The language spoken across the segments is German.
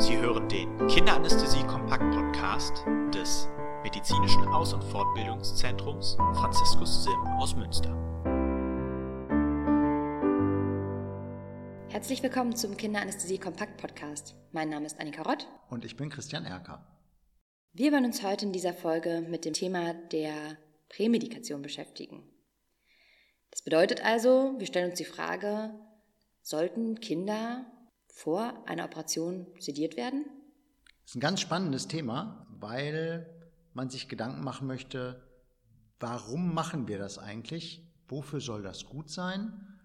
Sie hören den Kinderanästhesie-Kompakt-Podcast des Medizinischen Aus- und Fortbildungszentrums Franziskus Sim aus Münster. Herzlich willkommen zum Kinderanästhesie-Kompakt-Podcast. Mein Name ist Annika Rott. Und ich bin Christian Erker. Wir wollen uns heute in dieser Folge mit dem Thema der Prämedikation beschäftigen. Das bedeutet also, wir stellen uns die Frage, sollten Kinder vor einer Operation sediert werden? Das ist ein ganz spannendes Thema, weil man sich Gedanken machen möchte, warum machen wir das eigentlich? Wofür soll das gut sein?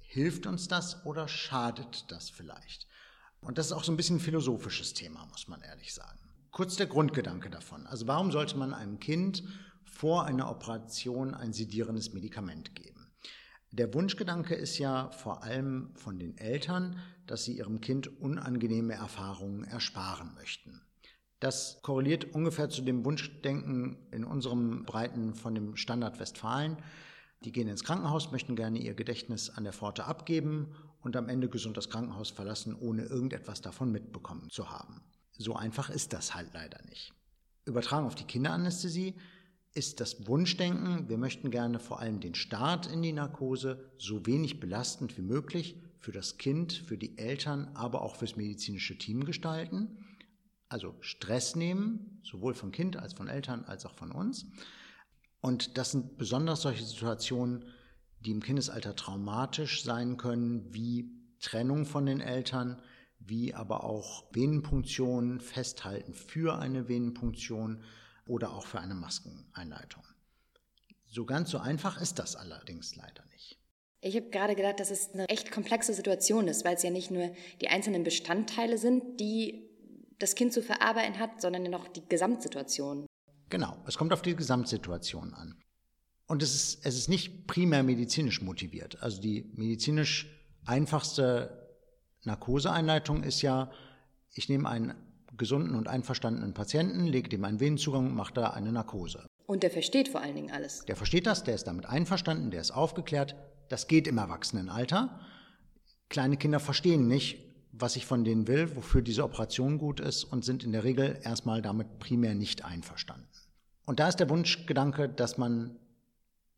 Hilft uns das oder schadet das vielleicht? Und das ist auch so ein bisschen ein philosophisches Thema, muss man ehrlich sagen. Kurz der Grundgedanke davon. Also warum sollte man einem Kind vor einer Operation ein sedierendes Medikament geben? Der Wunschgedanke ist ja vor allem von den Eltern, dass sie ihrem Kind unangenehme Erfahrungen ersparen möchten. Das korreliert ungefähr zu dem Wunschdenken in unserem Breiten von dem Standard Westfalen. Die gehen ins Krankenhaus, möchten gerne ihr Gedächtnis an der Pforte abgeben und am Ende gesund das Krankenhaus verlassen, ohne irgendetwas davon mitbekommen zu haben. So einfach ist das halt leider nicht. Übertragen auf die Kinderanästhesie ist das Wunschdenken, wir möchten gerne vor allem den Start in die Narkose so wenig belastend wie möglich für das Kind, für die Eltern, aber auch fürs medizinische Team gestalten. Also Stress nehmen, sowohl von Kind als von Eltern als auch von uns. Und das sind besonders solche Situationen, die im Kindesalter traumatisch sein können, wie Trennung von den Eltern, wie aber auch Venenpunktion, Festhalten für eine Venenpunktion, oder auch für eine Maskeneinleitung. So ganz so einfach ist das allerdings leider nicht. Ich habe gerade gedacht, dass es eine echt komplexe Situation ist, weil es ja nicht nur die einzelnen Bestandteile sind, die das Kind zu verarbeiten hat, sondern ja noch die Gesamtsituation. Genau, es kommt auf die Gesamtsituation an. Und es ist, es ist nicht primär medizinisch motiviert. Also die medizinisch einfachste Narkoseeinleitung ist ja, ich nehme einen gesunden und einverstandenen Patienten, legt ihm einen Venenzugang, macht da eine Narkose. Und der versteht vor allen Dingen alles. Der versteht das, der ist damit einverstanden, der ist aufgeklärt. Das geht im Erwachsenenalter. Kleine Kinder verstehen nicht, was ich von denen will, wofür diese Operation gut ist und sind in der Regel erstmal damit primär nicht einverstanden. Und da ist der Wunschgedanke, dass man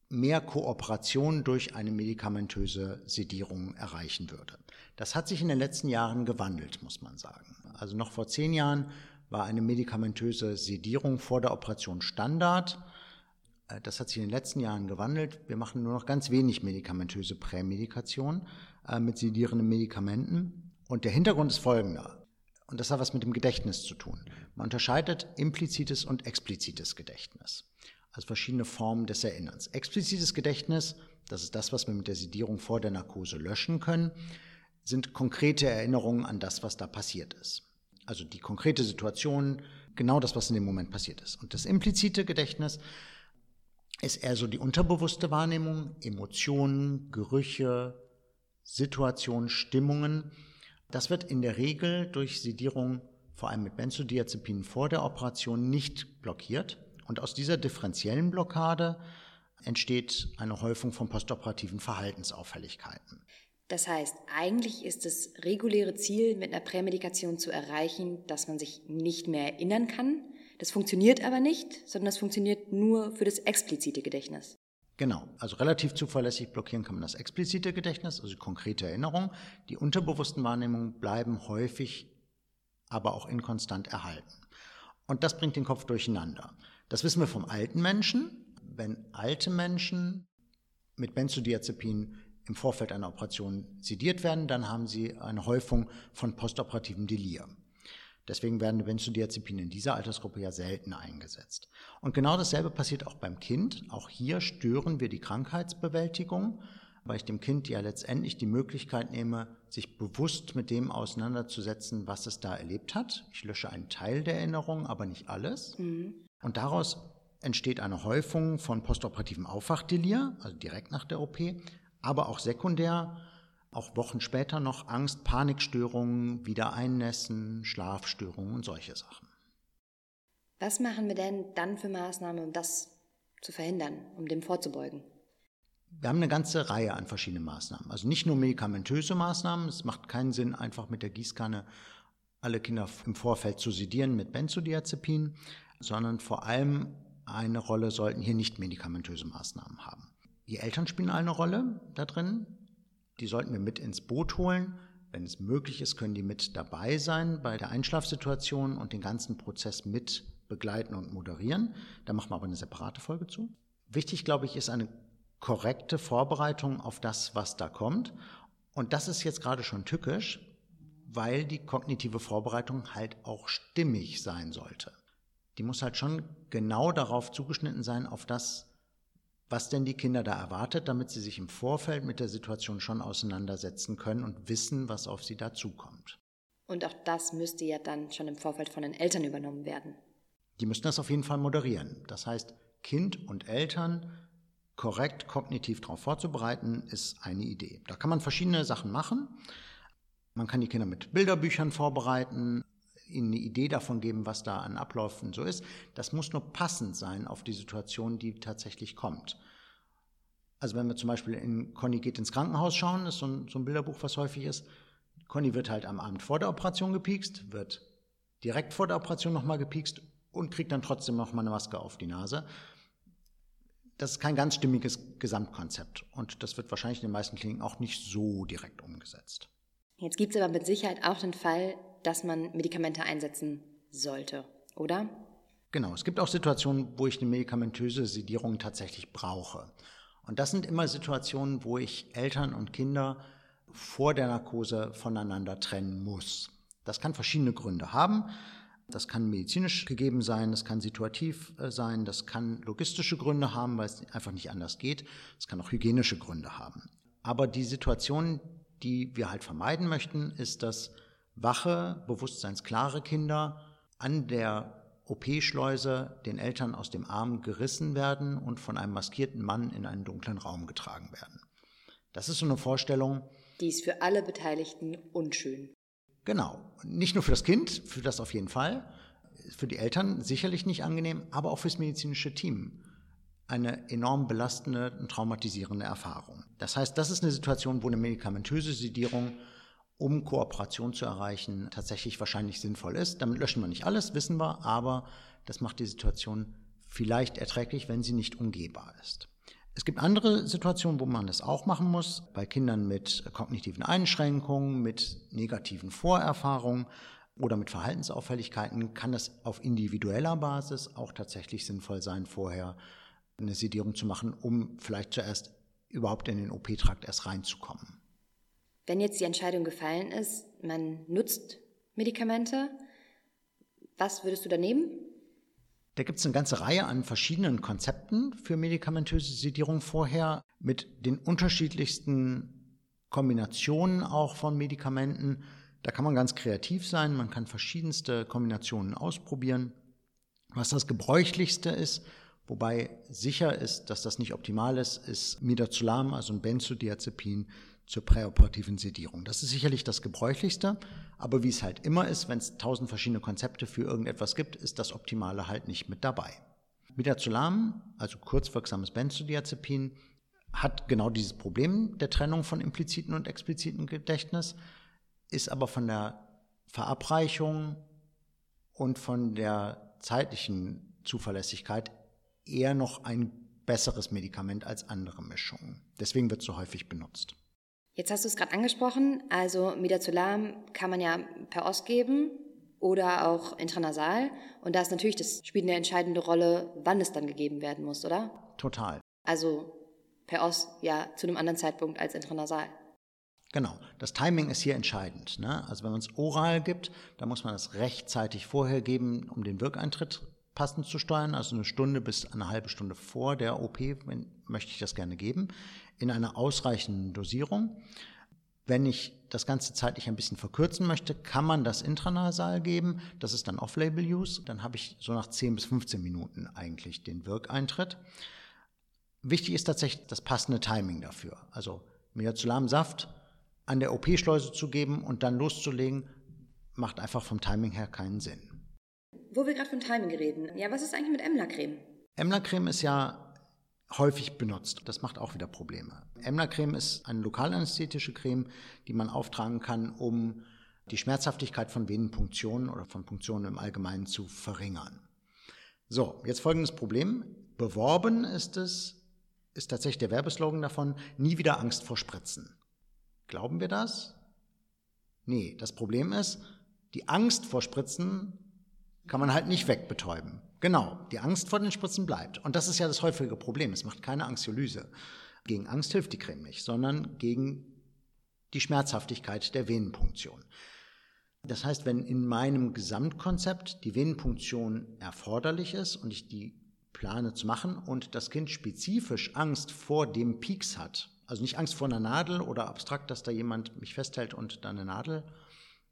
mehr Kooperation durch eine medikamentöse Sedierung erreichen würde. Das hat sich in den letzten Jahren gewandelt, muss man sagen. Also noch vor zehn Jahren war eine medikamentöse Sedierung vor der Operation Standard. Äh, das hat sich in den letzten Jahren gewandelt. Wir machen nur noch ganz wenig medikamentöse Prämedikation äh, mit sedierenden Medikamenten. Und der Hintergrund ist folgender. Und das hat was mit dem Gedächtnis zu tun. Man unterscheidet implizites und explizites Gedächtnis also verschiedene Formen des Erinnerns. Explizites Gedächtnis, das ist das, was wir mit der Sedierung vor der Narkose löschen können, sind konkrete Erinnerungen an das, was da passiert ist. Also die konkrete Situation, genau das, was in dem Moment passiert ist. Und das implizite Gedächtnis ist eher so die unterbewusste Wahrnehmung, Emotionen, Gerüche, Situationen, Stimmungen. Das wird in der Regel durch Sedierung, vor allem mit Benzodiazepinen vor der Operation, nicht blockiert. Und aus dieser differenziellen Blockade entsteht eine Häufung von postoperativen Verhaltensauffälligkeiten. Das heißt, eigentlich ist das reguläre Ziel mit einer Prämedikation zu erreichen, dass man sich nicht mehr erinnern kann. Das funktioniert aber nicht, sondern das funktioniert nur für das explizite Gedächtnis. Genau, also relativ zuverlässig blockieren kann man das explizite Gedächtnis, also konkrete Erinnerung. Die unterbewussten Wahrnehmungen bleiben häufig, aber auch inkonstant erhalten. Und das bringt den Kopf durcheinander. Das wissen wir vom alten Menschen. Wenn alte Menschen mit Benzodiazepin im Vorfeld einer Operation sediert werden, dann haben sie eine Häufung von postoperativen Delir. Deswegen werden Benzodiazepine in dieser Altersgruppe ja selten eingesetzt. Und genau dasselbe passiert auch beim Kind. Auch hier stören wir die Krankheitsbewältigung, weil ich dem Kind ja letztendlich die Möglichkeit nehme, sich bewusst mit dem auseinanderzusetzen, was es da erlebt hat. Ich lösche einen Teil der Erinnerung, aber nicht alles. Mhm. Und daraus entsteht eine Häufung von postoperativen Aufwachdelir, also direkt nach der OP, aber auch sekundär, auch Wochen später noch Angst, Panikstörungen, Wiedereinnässen, Schlafstörungen und solche Sachen. Was machen wir denn dann für Maßnahmen, um das zu verhindern, um dem vorzubeugen? Wir haben eine ganze Reihe an verschiedenen Maßnahmen. Also nicht nur medikamentöse Maßnahmen. Es macht keinen Sinn, einfach mit der Gießkanne alle Kinder im Vorfeld zu sedieren mit Benzodiazepin, sondern vor allem eine Rolle sollten hier nicht medikamentöse Maßnahmen haben. Die Eltern spielen eine Rolle da drin. Die sollten wir mit ins Boot holen. Wenn es möglich ist, können die mit dabei sein bei der Einschlafsituation und den ganzen Prozess mit begleiten und moderieren. Da machen wir aber eine separate Folge zu. Wichtig, glaube ich, ist eine korrekte Vorbereitung auf das, was da kommt. Und das ist jetzt gerade schon tückisch, weil die kognitive Vorbereitung halt auch stimmig sein sollte. Die muss halt schon genau darauf zugeschnitten sein, auf das, was denn die Kinder da erwartet, damit sie sich im Vorfeld mit der Situation schon auseinandersetzen können und wissen, was auf sie dazukommt. Und auch das müsste ja dann schon im Vorfeld von den Eltern übernommen werden. Die müssten das auf jeden Fall moderieren. Das heißt, Kind und Eltern korrekt kognitiv darauf vorzubereiten, ist eine Idee. Da kann man verschiedene Sachen machen. Man kann die Kinder mit Bilderbüchern vorbereiten, ihnen eine Idee davon geben, was da an Abläufen so ist. Das muss nur passend sein auf die Situation, die tatsächlich kommt. Also wenn wir zum Beispiel in Conny geht ins Krankenhaus schauen, ist so ein, so ein Bilderbuch, was häufig ist. Conny wird halt am Abend vor der Operation gepiekst, wird direkt vor der Operation nochmal gepiekst und kriegt dann trotzdem nochmal eine Maske auf die Nase. Das ist kein ganz stimmiges Gesamtkonzept und das wird wahrscheinlich in den meisten Kliniken auch nicht so direkt umgesetzt. Jetzt gibt es aber mit Sicherheit auch den Fall, dass man Medikamente einsetzen sollte, oder? Genau, es gibt auch Situationen, wo ich eine medikamentöse Sedierung tatsächlich brauche. Und das sind immer Situationen, wo ich Eltern und Kinder vor der Narkose voneinander trennen muss. Das kann verschiedene Gründe haben. Das kann medizinisch gegeben sein, das kann situativ äh, sein, das kann logistische Gründe haben, weil es einfach nicht anders geht. Es kann auch hygienische Gründe haben. Aber die Situation, die wir halt vermeiden möchten, ist, dass wache, bewusstseinsklare Kinder an der OP-Schleuse den Eltern aus dem Arm gerissen werden und von einem maskierten Mann in einen dunklen Raum getragen werden. Das ist so eine Vorstellung. Die ist für alle Beteiligten unschön. Genau. Nicht nur für das Kind, für das auf jeden Fall, für die Eltern sicherlich nicht angenehm, aber auch fürs medizinische Team eine enorm belastende und traumatisierende Erfahrung. Das heißt, das ist eine Situation, wo eine medikamentöse Sedierung um Kooperation zu erreichen, tatsächlich wahrscheinlich sinnvoll ist. Damit löschen wir nicht alles, wissen wir, aber das macht die Situation vielleicht erträglich, wenn sie nicht umgehbar ist. Es gibt andere Situationen, wo man das auch machen muss. Bei Kindern mit kognitiven Einschränkungen, mit negativen Vorerfahrungen oder mit Verhaltensauffälligkeiten kann es auf individueller Basis auch tatsächlich sinnvoll sein, vorher eine Sedierung zu machen, um vielleicht zuerst überhaupt in den OP-Trakt erst reinzukommen. Wenn jetzt die Entscheidung gefallen ist, man nutzt Medikamente, was würdest du da nehmen? Da gibt es eine ganze Reihe an verschiedenen Konzepten für medikamentöse Sedierung vorher mit den unterschiedlichsten Kombinationen auch von Medikamenten. Da kann man ganz kreativ sein, man kann verschiedenste Kombinationen ausprobieren. Was das gebräuchlichste ist, wobei sicher ist, dass das nicht optimal ist, ist Midazolam, also ein Benzodiazepin, zur präoperativen Sedierung. Das ist sicherlich das gebräuchlichste, aber wie es halt immer ist, wenn es tausend verschiedene Konzepte für irgendetwas gibt, ist das Optimale halt nicht mit dabei. Midazolam, also kurzwirksames Benzodiazepin, hat genau dieses Problem der Trennung von impliziten und expliziten Gedächtnis, ist aber von der Verabreichung und von der zeitlichen Zuverlässigkeit eher noch ein besseres Medikament als andere Mischungen. Deswegen wird es so häufig benutzt. Jetzt hast du es gerade angesprochen, also Midazolam kann man ja per Ost geben oder auch intranasal. Und da ist natürlich, das spielt eine entscheidende Rolle, wann es dann gegeben werden muss, oder? Total. Also per Ost ja zu einem anderen Zeitpunkt als intranasal. Genau, das Timing ist hier entscheidend. Ne? Also wenn man es oral gibt, dann muss man es rechtzeitig vorher geben, um den Wirkeintritt passend zu steuern, also eine Stunde bis eine halbe Stunde vor der OP wenn, möchte ich das gerne geben in einer ausreichenden Dosierung. Wenn ich das Ganze zeitlich ein bisschen verkürzen möchte, kann man das intranasal geben. Das ist dann Off-Label-Use. Dann habe ich so nach 10 bis 15 Minuten eigentlich den Wirkeintritt. Wichtig ist tatsächlich das passende Timing dafür. Also Midazolam-Saft an der OP-Schleuse zu geben und dann loszulegen, macht einfach vom Timing her keinen Sinn. Wo wir gerade von Timing reden, ja, was ist eigentlich mit Emla-Creme? Emla-Creme ist ja häufig benutzt. Das macht auch wieder Probleme. Emla-Creme ist eine lokalanästhetische Creme, die man auftragen kann, um die Schmerzhaftigkeit von Venenpunktionen oder von Punktionen im Allgemeinen zu verringern. So, jetzt folgendes Problem. Beworben ist es, ist tatsächlich der Werbeslogan davon, nie wieder Angst vor Spritzen. Glauben wir das? Nee, das Problem ist, die Angst vor Spritzen kann man halt nicht wegbetäuben. Genau, die Angst vor den Spritzen bleibt. Und das ist ja das häufige Problem. Es macht keine Anxiolyse. Gegen Angst hilft die Creme nicht, sondern gegen die Schmerzhaftigkeit der Venenpunktion. Das heißt, wenn in meinem Gesamtkonzept die Venenpunktion erforderlich ist und ich die plane zu machen und das Kind spezifisch Angst vor dem Pieks hat, also nicht Angst vor einer Nadel oder abstrakt, dass da jemand mich festhält und da eine Nadel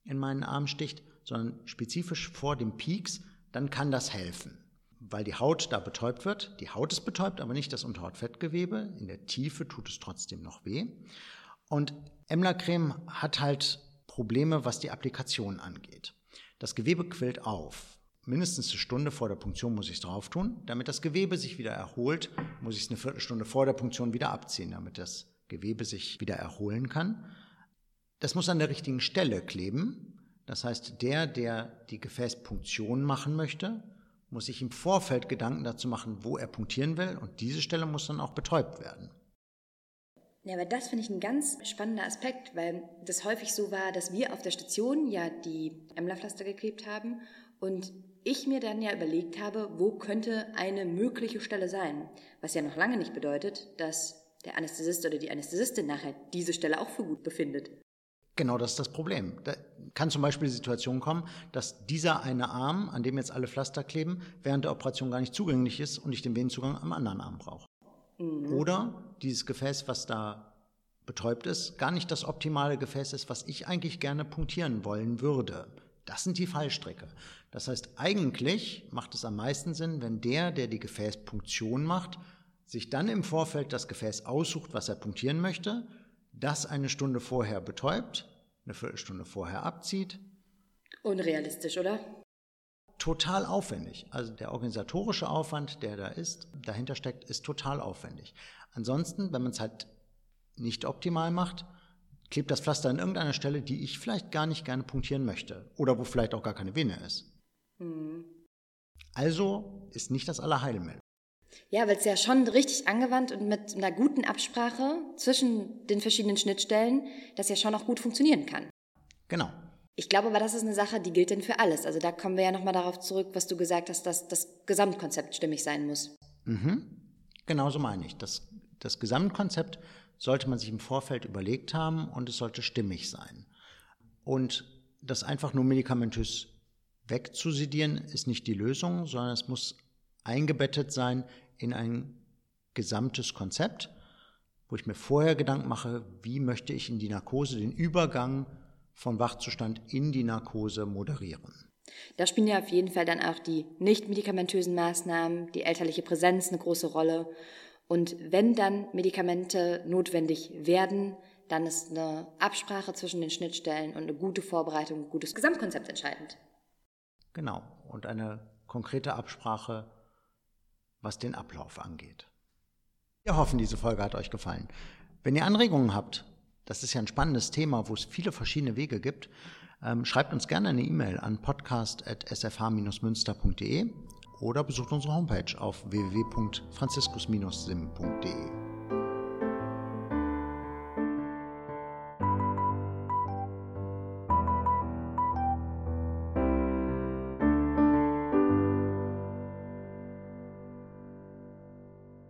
in meinen Arm sticht, sondern spezifisch vor dem Pieks, dann kann das helfen, weil die Haut da betäubt wird. Die Haut ist betäubt, aber nicht das Unterhautfettgewebe. In der Tiefe tut es trotzdem noch weh. Und Emla-Creme hat halt Probleme, was die Applikation angeht. Das Gewebe quillt auf. Mindestens eine Stunde vor der Punktion muss ich es drauf tun. Damit das Gewebe sich wieder erholt, muss ich es eine Viertelstunde vor der Punktion wieder abziehen, damit das Gewebe sich wieder erholen kann. Das muss an der richtigen Stelle kleben. Das heißt, der, der die Gefäßpunktion machen möchte, muss sich im Vorfeld Gedanken dazu machen, wo er punktieren will. Und diese Stelle muss dann auch betäubt werden. Ja, aber das finde ich ein ganz spannender Aspekt, weil das häufig so war, dass wir auf der Station ja die Emlerpflaster geklebt haben und ich mir dann ja überlegt habe, wo könnte eine mögliche Stelle sein. Was ja noch lange nicht bedeutet, dass der Anästhesist oder die Anästhesistin nachher diese Stelle auch für gut befindet. Genau das ist das Problem. Da kann zum Beispiel die Situation kommen, dass dieser eine Arm, an dem jetzt alle Pflaster kleben, während der Operation gar nicht zugänglich ist und ich den Venenzugang am anderen Arm brauche. Mhm. Oder dieses Gefäß, was da betäubt ist, gar nicht das optimale Gefäß ist, was ich eigentlich gerne punktieren wollen würde. Das sind die Fallstricke. Das heißt, eigentlich macht es am meisten Sinn, wenn der, der die Gefäßpunktion macht, sich dann im Vorfeld das Gefäß aussucht, was er punktieren möchte, das eine Stunde vorher betäubt, eine Viertelstunde vorher abzieht. Unrealistisch, oder? total aufwendig. Also der organisatorische Aufwand, der da ist, dahinter steckt, ist total aufwendig. Ansonsten, wenn man es halt nicht optimal macht, klebt das Pflaster an irgendeiner Stelle, die ich vielleicht gar nicht gerne punktieren möchte oder wo vielleicht auch gar keine Vene ist. Mhm. Also ist nicht das Allerheilmittel. Ja, weil es ja schon richtig angewandt und mit einer guten Absprache zwischen den verschiedenen Schnittstellen das ja schon auch gut funktionieren kann. Genau. Ich glaube aber, das ist eine Sache, die gilt denn für alles. Also da kommen wir ja nochmal darauf zurück, was du gesagt hast, dass das Gesamtkonzept stimmig sein muss. Mhm. Genauso meine ich. Das, das Gesamtkonzept sollte man sich im Vorfeld überlegt haben und es sollte stimmig sein. Und das einfach nur medikamentös wegzusidieren ist nicht die Lösung, sondern es muss eingebettet sein in ein gesamtes Konzept, wo ich mir vorher Gedanken mache, wie möchte ich in die Narkose den Übergang von Wachzustand in die Narkose moderieren. Da spielen ja auf jeden Fall dann auch die nicht medikamentösen Maßnahmen, die elterliche Präsenz eine große Rolle. Und wenn dann Medikamente notwendig werden, dann ist eine Absprache zwischen den Schnittstellen und eine gute Vorbereitung, ein gutes Gesamtkonzept entscheidend. Genau. Und eine konkrete Absprache, was den Ablauf angeht. Wir hoffen, diese Folge hat euch gefallen. Wenn ihr Anregungen habt, das ist ja ein spannendes Thema, wo es viele verschiedene Wege gibt. Ähm, schreibt uns gerne eine E-Mail an podcast.sfh-münster.de oder besucht unsere Homepage auf www.franziskus-sim.de.